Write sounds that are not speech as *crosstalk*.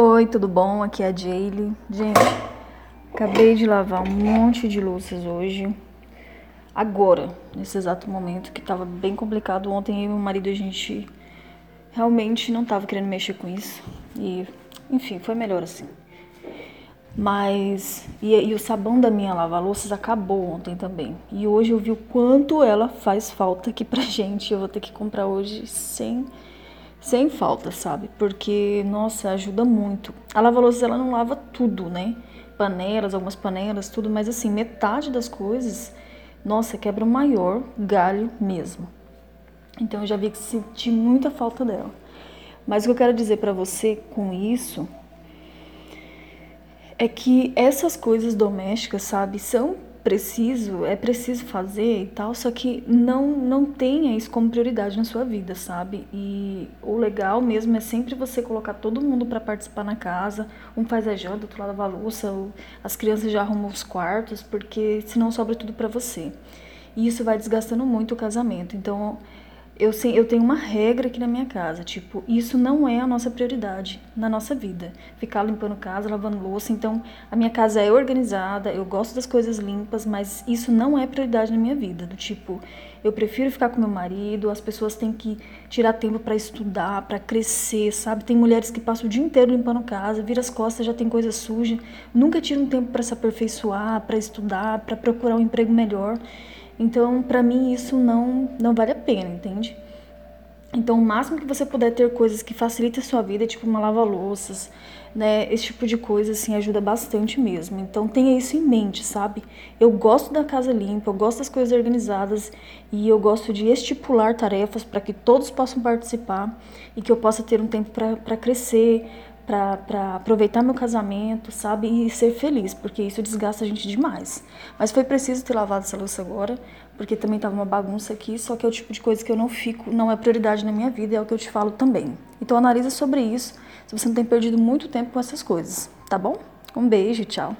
Oi, tudo bom? Aqui é a Jaylee. Gente, acabei de lavar um monte de louças hoje. Agora, nesse exato momento, que tava bem complicado. Ontem eu e meu marido, a gente realmente não tava querendo mexer com isso. E, enfim, foi melhor assim. Mas, e, e o sabão da minha lava-louças acabou ontem também. E hoje eu vi o quanto ela faz falta aqui pra *laughs* gente. Eu vou ter que comprar hoje sem sem falta, sabe? Porque, nossa, ajuda muito. A lava-louças, ela não lava tudo, né? Panelas, algumas panelas, tudo, mas assim, metade das coisas, nossa, quebra o maior galho mesmo. Então eu já vi que senti muita falta dela. Mas o que eu quero dizer para você com isso é que essas coisas domésticas, sabe, são preciso, é preciso fazer e tal, só que não não tenha isso como prioridade na sua vida, sabe? E o legal mesmo é sempre você colocar todo mundo para participar na casa, um faz a janta, outro lava a louça, as crianças já arrumam os quartos, porque senão sobra tudo para você. E isso vai desgastando muito o casamento. Então, eu, eu tenho uma regra aqui na minha casa, tipo, isso não é a nossa prioridade na nossa vida. Ficar limpando casa, lavando louça. Então, a minha casa é organizada, eu gosto das coisas limpas, mas isso não é prioridade na minha vida. Do tipo, eu prefiro ficar com meu marido, as pessoas têm que tirar tempo para estudar, para crescer, sabe? Tem mulheres que passam o dia inteiro limpando casa, vira as costas, já tem coisa suja, nunca tiram tempo para se aperfeiçoar, para estudar, para procurar um emprego melhor. Então, para mim, isso não, não vale a pena, entende? Então, o máximo que você puder ter coisas que facilitem a sua vida, tipo uma lava-louças, né? Esse tipo de coisa, assim, ajuda bastante mesmo. Então, tenha isso em mente, sabe? Eu gosto da casa limpa, eu gosto das coisas organizadas e eu gosto de estipular tarefas para que todos possam participar e que eu possa ter um tempo para crescer, para aproveitar meu casamento, sabe? E ser feliz, porque isso desgasta a gente demais. Mas foi preciso ter lavado essa louça agora, porque também tava uma bagunça aqui, só que é o tipo de coisa que eu não fico, não é prioridade na minha vida, é o que eu te falo também. Então analisa sobre isso, se você não tem perdido muito tempo com essas coisas, tá bom? Um beijo, tchau.